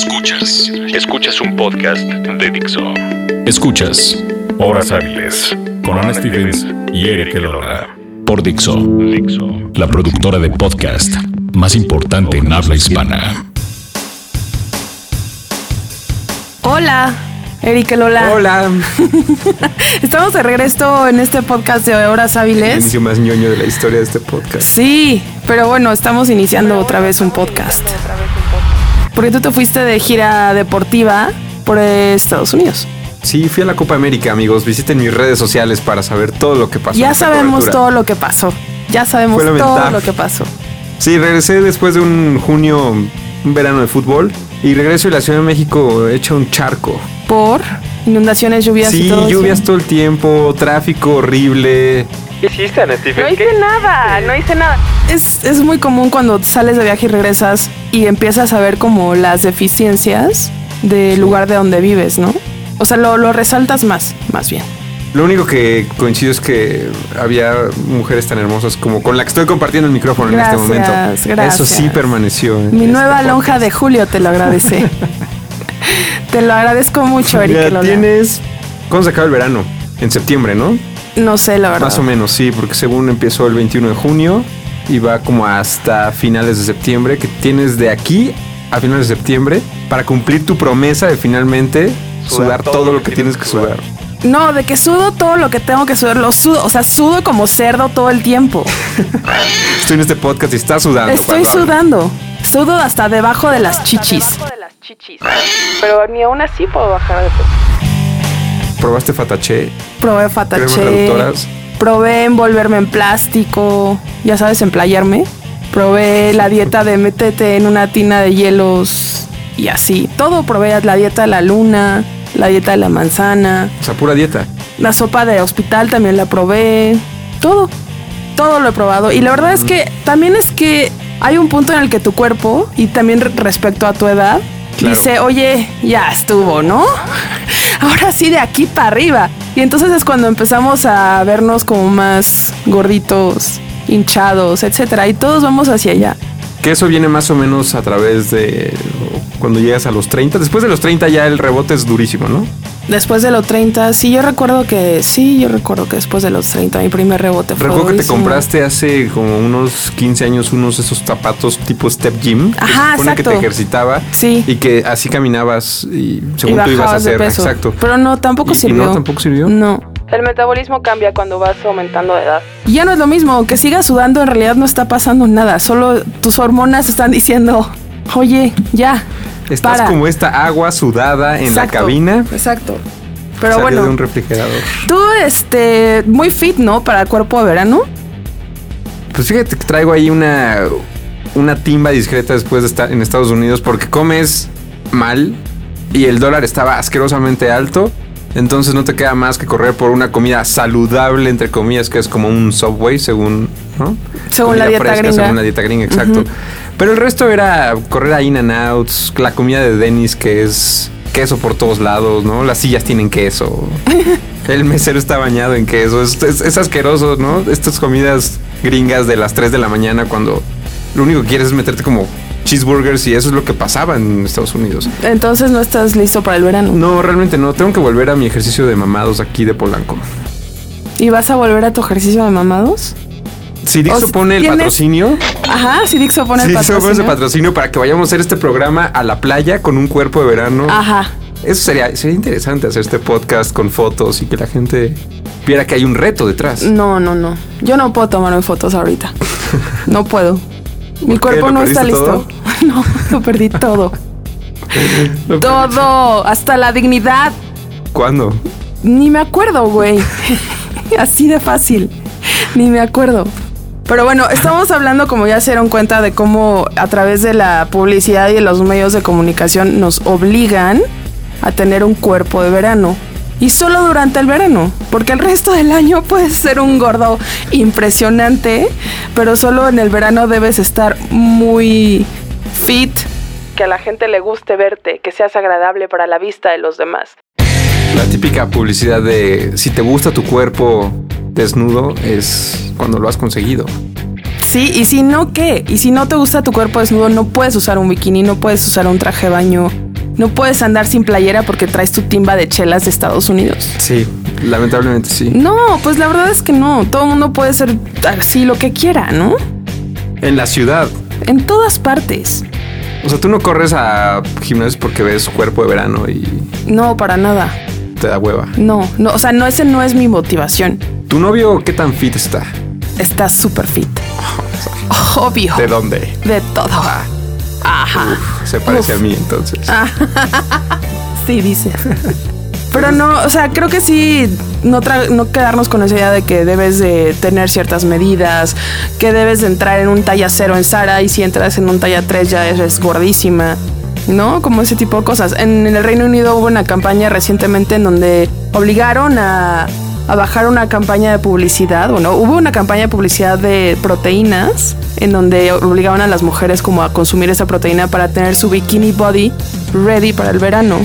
Escuchas. Escuchas un podcast de Dixo. Escuchas Horas Hábiles con Ana Stevens y Eric Elola. Por Dixo. Dixo. La productora de podcast más importante en habla hispana. Hola, Eric Lola. Hola. Estamos de regreso en este podcast de Horas El Hábiles. inicio más ñoño de la historia de este podcast. Sí, pero bueno, estamos iniciando otra vez un podcast. Porque tú te fuiste de gira deportiva por Estados Unidos. Sí, fui a la Copa América, amigos. Visiten mis redes sociales para saber todo lo que pasó. Ya sabemos cobertura. todo lo que pasó. Ya sabemos todo lo que pasó. Sí, regresé después de un junio, un verano de fútbol. Y regreso y la Ciudad de México hecha un charco. Por inundaciones, lluvias y Sí, todo. eso. lluvias todo el tiempo, tráfico horrible. ¿Qué hiciste, No hice nada, no hice nada. Es, es muy común cuando sales de viaje y regresas y empiezas a ver como las deficiencias del lugar de donde vives, ¿no? O sea, lo, lo resaltas más, más bien. Lo único que coincido es que había mujeres tan hermosas como con la que estoy compartiendo el micrófono en este momento. Gracias, gracias. Eso sí permaneció. Mi este nueva podcast. lonja de Julio te lo agradece. te lo agradezco mucho, Eric. Ya tienes. ¿Cuándo se acaba el verano? En septiembre, ¿no? No sé, la verdad. Más o menos, sí, porque según empezó el 21 de junio y va como hasta finales de septiembre, que tienes de aquí a finales de septiembre para cumplir tu promesa de finalmente sudar, todo, lo que tienes que sudar. No, de que sudo todo lo que tengo que sudar, lo sudo. O sea, sudo como cerdo todo el tiempo. Estoy en este podcast y estás sudando. Estoy hablo. sudando. Sudo hasta debajo de las chichis. Pero ni aún así puedo bajar de peso. ¿Probaste Fatache? Probé fatache. Probé envolverme en plástico. Ya sabes, emplayarme. Probé la dieta de métete en una tina de hielos y así. Todo probé. La dieta de la luna, la dieta de la manzana. O sea, pura dieta. La sopa de hospital también la probé. Todo. Todo lo he probado. Y la verdad es que también es que hay un punto en el que tu cuerpo, y también re- respecto a tu edad, Claro. dice, oye, ya estuvo, ¿no? Ahora sí de aquí para arriba. Y entonces es cuando empezamos a vernos como más gorditos, hinchados, etcétera. Y todos vamos hacia allá. Que eso viene más o menos a través de cuando llegas a los 30. Después de los 30 ya el rebote es durísimo, ¿no? Después de los 30, sí, yo recuerdo que, sí, yo recuerdo que después de los 30 mi primer rebote fue Recuerdo que te compraste hace como unos 15 años unos de esos zapatos tipo Step Gym. que Ajá, se supone que exacto. te ejercitaba. Sí. Y que así caminabas y y según tú ibas a hacer. peso. Exacto. Pero no, tampoco ¿Y- y sirvió. no, tampoco sirvió? No. El metabolismo cambia cuando vas aumentando de edad. Y ya no es lo mismo, aunque sigas sudando, en realidad no está pasando nada. Solo tus hormonas están diciendo, oye, ya. Estás para". como esta agua sudada en la cabina. Exacto. Pero salió bueno, de un refrigerador. tú, este, muy fit, ¿no? Para cuerpo de verano. Pues fíjate que traigo ahí una, una timba discreta después de estar en Estados Unidos porque comes mal y el dólar estaba asquerosamente alto. Entonces no te queda más que correr por una comida saludable, entre comillas, que es como un Subway, según, ¿no? Según la dieta gringa. Según la dieta gringa, exacto. Pero el resto era correr a In and Outs, la comida de Dennis, que es queso por todos lados, ¿no? Las sillas tienen queso. El mesero está bañado en queso. Es, es- es asqueroso, ¿no? Estas comidas gringas de las 3 de la mañana cuando lo único que quieres es meterte como cheeseburgers y eso es lo que pasaba en Estados Unidos. Entonces no estás listo para el verano. No, realmente no. Tengo que volver a mi ejercicio de mamados aquí de Polanco. ¿Y vas a volver a tu ejercicio de mamados? Si Dixo pone el ¿tienes- patrocinio, Ajá, si Dixo pone si el Dixo pone ese patrocinio. patrocinio para que vayamos a hacer este programa a la playa con un cuerpo de verano. Ajá. Eso sería, sería interesante hacer este podcast con fotos y que la gente viera que hay un reto detrás. No, no, no. Yo no puedo tomarme fotos ahorita. No puedo. Mi cuerpo ¿Lo no está listo. No, lo perdí todo. Lo- Todo. Hasta la dignidad. ¿Cuándo? Ni me acuerdo, güey. Así de fácil. Ni me acuerdo. Pero bueno, estamos hablando, como ya se dieron cuenta, de cómo a través de la publicidad y de los medios de comunicación nos obligan a tener un cuerpo de verano. Y solo durante el verano, porque el resto del año puedes ser un gordo impresionante, pero solo en el verano debes estar muy fit. Que a la gente le guste verte, que seas agradable para la vista de los demás. La típica publicidad de si te gusta tu cuerpo desnudo es cuando lo has conseguido. Sí, y si no, ¿qué? Y si no te gusta tu cuerpo desnudo, no puedes usar un bikini, no puedes usar un traje de baño, No puedes andar sin playera porque traes tu timba de chelas de Estados Unidos. Sí, lamentablemente sí. No, pues la verdad es que no. Todo el mundo puede ser así lo que quiera, ¿no? En la ciudad. En todas partes. O sea, tú no corres a gimnasios porque ves cuerpo de verano y No, para nada. te da hueva. No, no, o sea, no, ese no es mi motivación. ¿Tu novio qué tan fit está? Está súper fit. Obvio. ¿De dónde? De todo. Ajá. Se parece Uf. a mí entonces. Sí, dice. Pero no, o sea, creo que sí, no, tra- no quedarnos con esa idea de que debes de tener ciertas medidas, que debes de entrar en un talla cero en Sara y si entras en un talla 3 ya eres gordísima, ¿no? Como ese tipo de cosas. En, en el Reino Unido hubo una campaña recientemente en donde obligaron a, a bajar una campaña de publicidad, bueno, hubo una campaña de publicidad de proteínas en donde obligaban a las mujeres como a consumir esa proteína para tener su bikini body ready para el verano.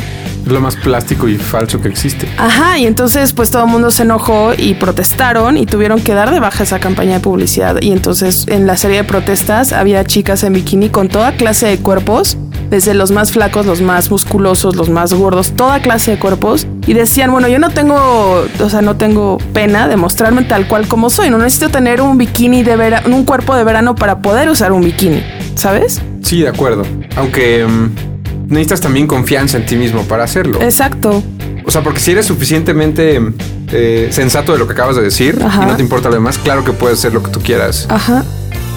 Es lo más plástico y falso que existe. Ajá, y entonces pues todo el mundo se enojó y protestaron y tuvieron que dar de baja esa campaña de publicidad. Y entonces en la serie de protestas había chicas en bikini con toda clase de cuerpos, desde los más flacos, los más musculosos, los más gordos, toda clase de cuerpos. Y decían, bueno, yo no tengo, o sea, no tengo pena de mostrarme tal cual como soy. No necesito tener un bikini de verano, un cuerpo de verano para poder usar un bikini, ¿sabes? Sí, de acuerdo. Aunque mm, necesitas también confianza en ti mismo para hacerlo. Exacto. O sea, porque si eres suficientemente eh, sensato de lo que acabas de decir Ajá. y no te importa lo demás, claro que puedes hacer lo que tú quieras. Ajá.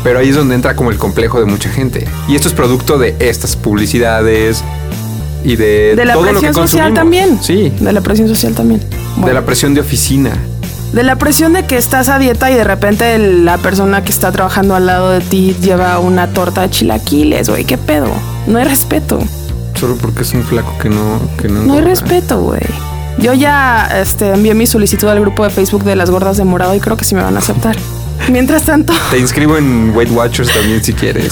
Pero ahí es donde entra como el complejo de mucha gente. Y esto es producto de estas publicidades y de, De la todo lo que presión social también. Sí, De la presión social también. de la presión de oficina. De la presión de que estás a dieta y de repente la persona que está trabajando al lado de ti lleva una torta de chilaquiles, güey, ¿qué pedo? No hay respeto. Solo porque es un flaco que no... Que no, No hay respeto, güey. Yo ya este, envié mi solicitud al grupo de Facebook de las gordas de morado y creo que sí me van a aceptar. Mientras tanto, Te inscribo en Weight Watchers también si quieres.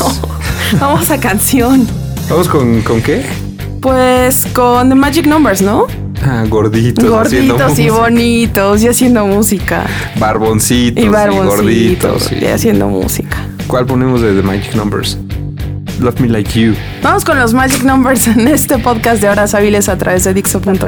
vamos a canción. Vamos con, con qué? Pues con The Magic Numbers, ¿no? Ah, gorditos. Gorditos y música. bonitos y haciendo música. Barboncitos Y gorditos. y haciendo música. ¿Cuál ponemos de The Magic Numbers? Love Me Like You. Vamos con los Magic Numbers en este podcast de Horas Hábiles a través de Dixo.com.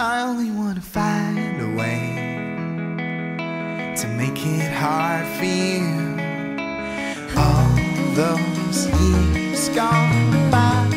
I only want to find a way to make it hard for you. All those years gone by.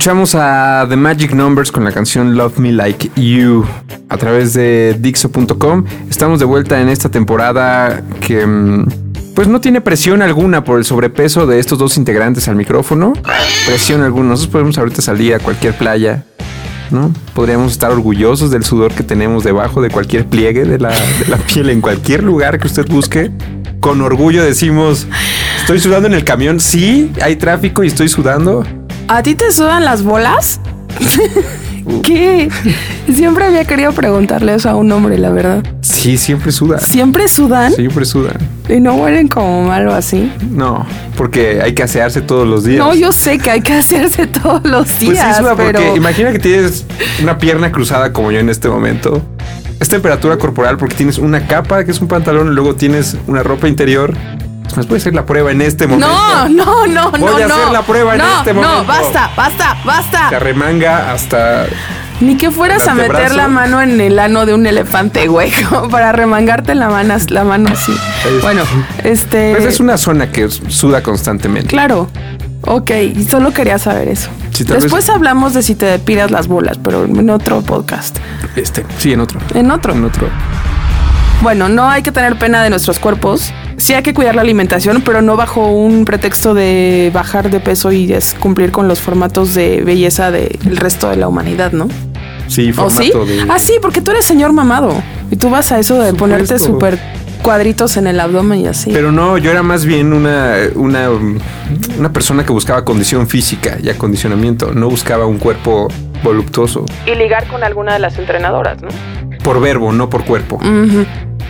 Escuchamos a The Magic Numbers con la canción Love Me Like You a través de Dixo.com. Estamos de vuelta en esta temporada que mm, pues no tiene presión alguna por el sobrepeso de estos dos integrantes al micrófono. Presión alguna. Nosotros podemos ahorita salir a cualquier playa. ¿no? Podríamos estar orgullosos del sudor que tenemos debajo de cualquier pliegue de la, de la piel en cualquier lugar que usted busque. Con orgullo decimos, estoy sudando en el camión. Sí, hay tráfico y estoy sudando. ¿A ti te sudan las bolas? ¿Qué? Siempre había querido preguntarle eso a un hombre, la verdad. Sí, siempre suda. ¿Siempre sudan? Siempre sudan. ¿Y no huelen como malo así? No, porque hay que asearse todos los días. No, yo sé que hay que hacerse todos los Pues días, sí suda porque pero... imagina que tienes una pierna cruzada como yo en este momento. Es temperatura corporal porque tienes una capa que es un pantalón y luego tienes una ropa interior. Pues puede hacer la prueba en este momento. No, no, no, Voy no, a no. hacer la prueba en no, este No, momento. basta, basta, Se basta. arremanga hasta Ni que fueras a meter la mano en el ano de un elefante, güey, para remangarte la mano, la mano así. Bueno, este... Pues es una zona que suda constantemente. Claro. Ok, solo quería saber eso. Sí, Después vez- hablamos de si te depilas las bolas, pero en otro podcast. Este, sí, en otro. En otro. En otro. Bueno, no hay que tener pena de nuestros cuerpos. Sí hay que cuidar la alimentación, pero no bajo un pretexto de bajar de peso y es cumplir con los formatos de belleza del resto de la humanidad, ¿no? Sí, ¿O sí? formato de. Ah, sí, porque tú eres señor mamado. Y tú vas a eso de Supuesto. ponerte súper cuadritos en el abdomen y así. Pero no, yo era más bien una, una, una persona que buscaba condición física y acondicionamiento. No buscaba un cuerpo voluptuoso. y ligar con alguna de las entrenadoras, ¿no? Por verbo, no por cuerpo.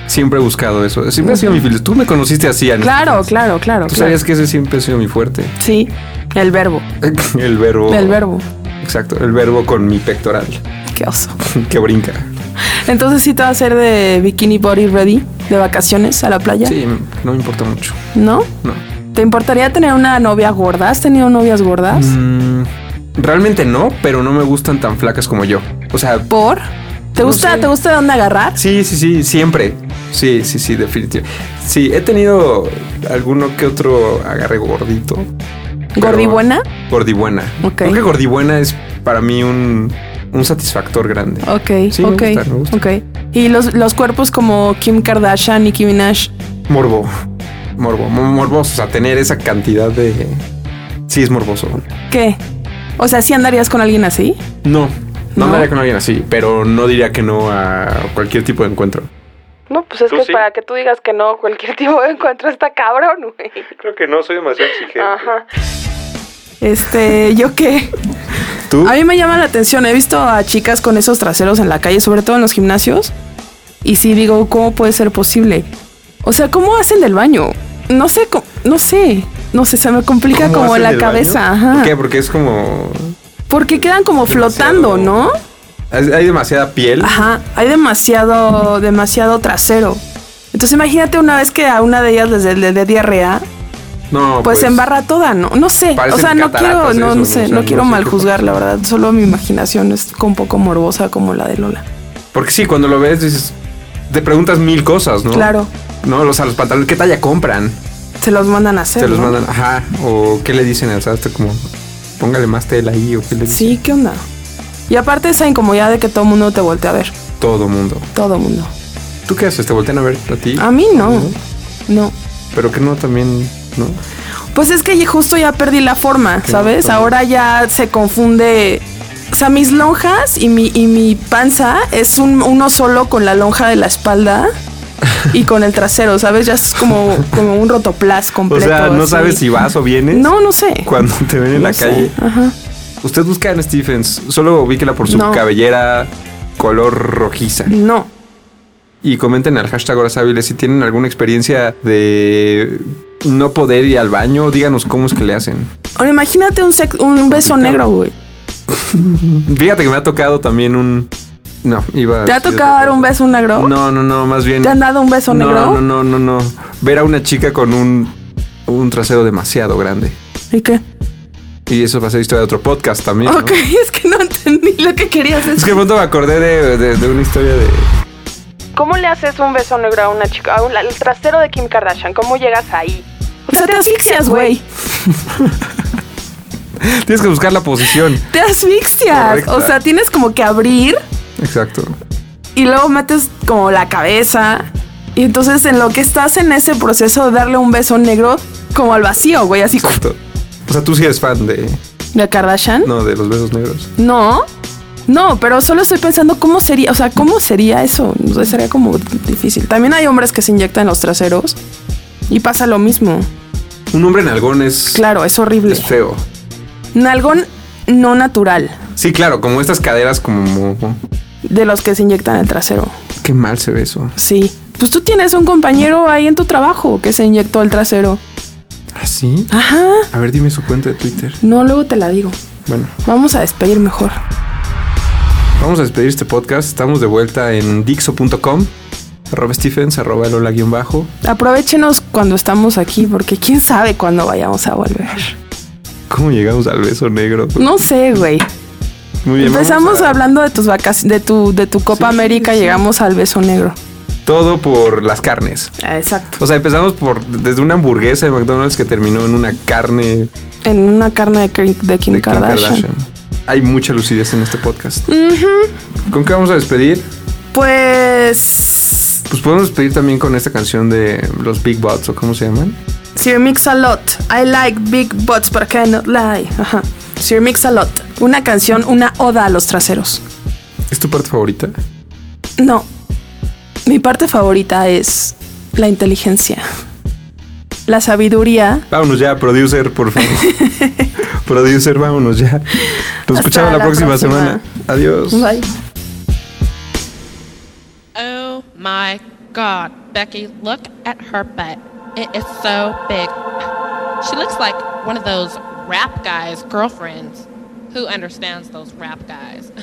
Siempre he buscado eso. Siempre ha sido mi filosofía. Tú me conociste así, Ana. Claro, claro, claro. Tú claro. sabías que ese siempre ha sido mi fuerte. Sí, el verbo. El verbo. El verbo. Exacto, el verbo con mi pectoral Qué oso. que brinca. Entonces sí te va a hacer de bikini body ready de vacaciones a la playa. Sí, no me importa mucho. ¿No? No. ¿Te importaría tener una novia gorda? ¿Has tenido novias gordas? Mm, realmente no, pero no me gustan tan flacas como yo. O sea, ¿Por? ¿Te gusta, sé. ¿Te gusta de dónde agarrar? sí, sí, sí, siempre. Sí, sí, sí, definitivamente. Sí, he tenido alguno que otro agarre gordito. ¿Gordibuena? Gordibuena. Ok. Creo que gordibuena es para mí un, un satisfactor grande. Ok, Sí, me ok, gusta, me gusta. ok. ¿Y los, los cuerpos como Kim Kardashian, Nicki Minaj? Morbo. Morbo. mo- Morboso. O sea, tener esa cantidad de. Sí, es morboso. ¿Qué? O sea, ¿sí andarías con alguien así? No. No ¿No? andaría con alguien así, pero no diría que no a cualquier tipo de encuentro. No, pues es ¿Tú que sí? para que tú digas que no, cualquier tipo de encuentro está cabrón, güey. Creo que no, soy demasiado exigente. Ajá. Este, ¿yo qué? ¿Tú? A mí me llama la atención. He visto a chicas con esos traseros en la calle, sobre todo en los gimnasios. Y sí digo, ¿cómo puede ser posible? O sea, ¿cómo hacen del baño? No sé, cómo- no sé. No sé, se me complica ¿Cómo como la cabeza. Ajá. ¿Por qué? Porque es como... Porque quedan como flotando, ¿no? Hay demasiada piel. Ajá, hay demasiado, demasiado trasero. Entonces imagínate una vez que a una de ellas les dé diarrea, No, pues, se embarra toda, ¿no? No sé, o sea, no quiero, no, eso, no sé, O sea, no no quiero mal juzgar, la verdad. Solo mi imaginación es un poco morbosa como la de Lola. Porque sí, cuando lo ves dices... Te preguntas mil cosas, ¿no? Claro, No, los, a los pantalones, ¿qué talla compran? se los mandan a hacer. Te los mandan, ajá. O qué le dicen al sastre como... Póngale más tela ahí o qué le dicen. Sí, ¿qué onda? Y aparte esa incomodidad de que todo mundo te voltea a ver. Todo mundo. Todo mundo. ¿Tú qué haces? ¿Te voltean a ver a ti? A mí no. No. Pero que no también, ¿no? Pues es que justo ya perdí la forma, ¿sabes? Ahora ya se confunde. O sea, mis lonjas y mi, y mi panza es un, uno solo con la lonja de la espalda y con el trasero, ¿sabes? Ya es como, como un rotoplas O completo. sea, no así. sabes si vas o vienes. No, no sé. Cuando te ven en la sé. calle. Ajá. Usted busca a Stephens. Solo ubíquela por su No. cabellera color rojiza. No. Y comenten al hashtag Horas Hábiles si tienen alguna experiencia de no poder ir al baño. Díganos cómo es que le hacen. Ahora imagínate un, un beso negro, güey. Fíjate que me ha tocado también un... No, iba a ¿Te ha tocado dar un beso negro? No, no, no, más bien... ¿Te han dado un beso no, negro? No, no, no, no. Ver a una chica con un, un trasero demasiado grande. ¿Y qué? Y eso va a ser historia de otro podcast también. ¿no? Ok, es que no entendí lo que querías decir. Es que de pronto me acordé de, de- de una historia de. ¿Cómo le haces un beso negro a una chica? A un- al trasero de Kim Kardashian. ¿Cómo llegas ahí? O sea, te asfixias, güey. Tienes que buscar la posición. Te asfixias. Correcta. O sea, tienes como que abrir Exacto. y luego metes como la cabeza. Y entonces en lo que estás en ese proceso de darle un beso negro como al vacío, güey, así Exacto. O sea, tú sí eres fan de. de Kardashian. No, de los besos negros. No. No, pero solo estoy pensando cómo sería, o sea, cómo sería eso. O sea, sería como difícil. También hay hombres que se inyectan los traseros y pasa lo mismo. Un hombre nalgón es. Claro, es horrible. Es feo. Nalgón no natural Sí, claro, como estas caderas, como. De los que se inyectan el trasero. Qué mal se ve eso. Sí. Pues tú tienes un compañero ahí en tu trabajo que se inyectó el trasero. ¿Ah, sí? Ajá. A ver, dime su cuenta de Twitter. No, luego te la digo. Bueno, Vamos a despedir mejor. vamos a despedir este podcast. Estamos de vuelta en Dixo.com. Arroba Stephens, arroba Lola guion bajo. Aprovechenos cuando estamos aquí porque quién sabe cuándo vayamos a volver. ¿Cómo llegamos al beso negro? No sé, güey. Muy bien. Empezamos a- hablando de tus vacaciones, de tu, de tu Copa Sí, América, sí. llegamos al beso negro. Todo por las carnes. Ah, Exacto. O sea, empezamos por desde una hamburguesa de McDonald's que terminó en una carne En una carne de, Kim- de Kim de Kim Kardashian. Kardashian. Hay mucha lucidez en este podcast. ¿Con qué vamos a despedir? Pues. Pues podemos despedir también con esta canción de los Big Bots o cómo se llaman. Sir Mix a Lot. I like big butts, but I cannot lie. Ajá. Sir Mix a Lot. Una canción, una oda a los traseros. ¿Es tu parte favorita? No. Mi parte favorita es la inteligencia. La sabiduría. Vámonos ya, producer, por favor. producer, vámonos ya. Nos escuchamos la, la próxima, próxima. semana. Adiós. Bye. Oh my god, Becky, look at her butt. It is so big. She looks like one of those rap guys' girlfriends. Who understands those rap guys?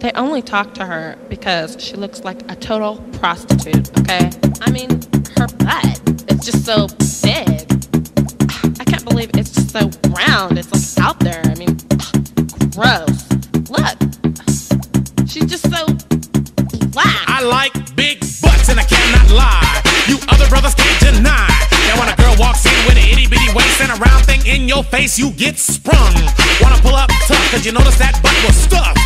They only talk to her because she looks like a total prostitute, okay? I mean, her butt is just so big. I can't believe it's just so round. It's like out there. I mean, gross. Look. She's just so black. I like big butts and I cannot lie. You other brothers can't deny. Walks in with an itty bitty waist and a round thing in your face, you get sprung. Wanna pull up tough, cause you notice that butt was stuffed.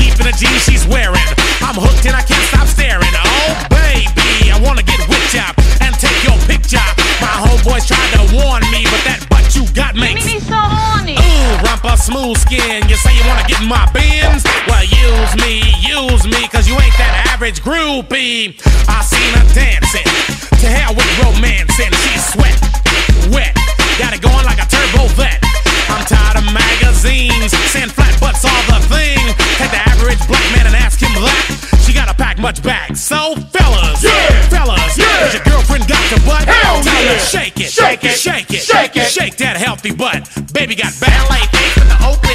Deep in the jeans she's wearing. I'm hooked and I can't stop staring. Oh baby, I wanna get whipped up and take your picture. My homeboys tried to warn me, but that butt you got makes me so horny. Ooh, rumpa smooth skin. You say you wanna get in my bins? Well, use me, use me, cause you ain't that average groupie. I seen her dancing. To hell with romance and she sweat, wet. Got it going like a turbo vet. I'm tired of magazines, sand flat butts all the thing. Hit the average black man and ask him that. She gotta pack much back. So fellas, yeah, fellas, yeah. Is your girlfriend got your butt? Hell Tell yeah. her shake it, shake it, shake it, shake it, shake that healthy butt. Baby got ballet face the open.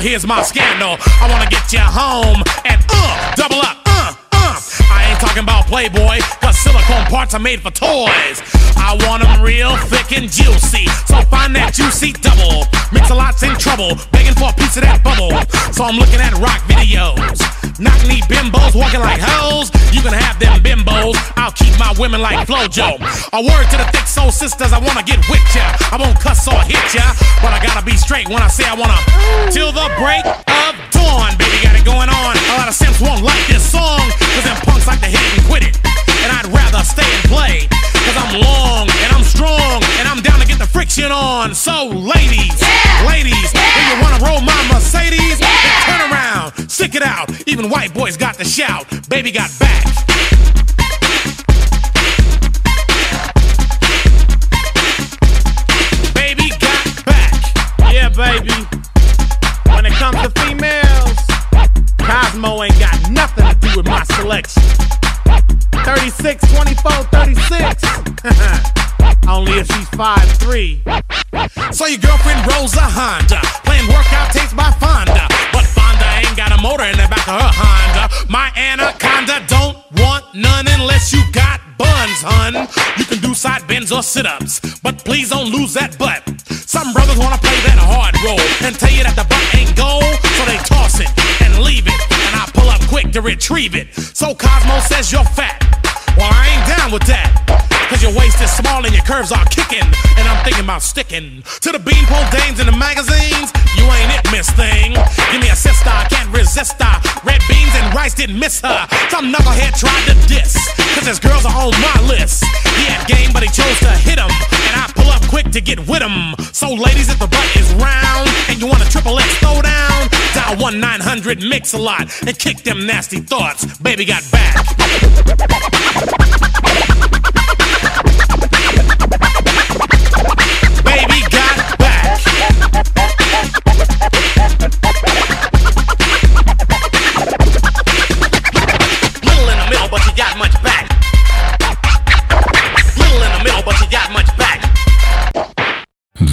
Here's my scandal. I wanna get you home and uh, double up, uh, uh. I ain't talking about Playboy, cause silicone parts are made for toys. I want 'em real thick and juicy. So find that juicy double. Mix a lot's in trouble, begging for a piece of that bubble. So I'm looking at rock videos. Knock knee bimbos walking like hoes. You can have them bimbos. I'll keep my women like Flojo. A word to the thick soul sisters, I wanna get with ya. I won't cuss or hit ya, but I gotta be straight when I say I wanna. Till the break of dawn, baby, got it going on. A lot of simps won't like this song, cause them punks like to hit and quit it. And I'd rather stay and play, cause I'm long and I'm strong, and I'm down to get the friction on. So, ladies, ladies, if you wanna roll my Mercedes, then Even white boys got the shout. Baby got back. Baby got back. Yeah, baby. When it comes to females, Cosmo ain't got nothing to do with my selection. 36, 24, 36. Only if she's 5'3. So your girlfriend rolls a Honda, playing workout tapes by Fonda. But Fonda ain't got a motor in the back of her Honda. My anaconda don't want none unless you got buns, hun. You can do side bends or sit ups, but please don't lose that butt. Some brothers wanna play that hard role and tell you that the butt ain't gold, so they toss it and leave it. And I pull up quick to retrieve it. So Cosmo says you're fat. Well, I ain't down with that. Cause your waist is small and your curves are kicking. And I'm thinking about sticking to the beanpole dames in the magazines. You ain't it, miss thing. Give me a sister, I can't resist her. Red beans and rice didn't miss her. Some knucklehead tried to diss. Cause his girls are on my list. He had game, but he chose to hit him. And I pull up quick to get with him. So, ladies, if the butt is round and you want a triple X throwdown, dial 1 900 Mix a lot and kick them nasty thoughts. Baby got back.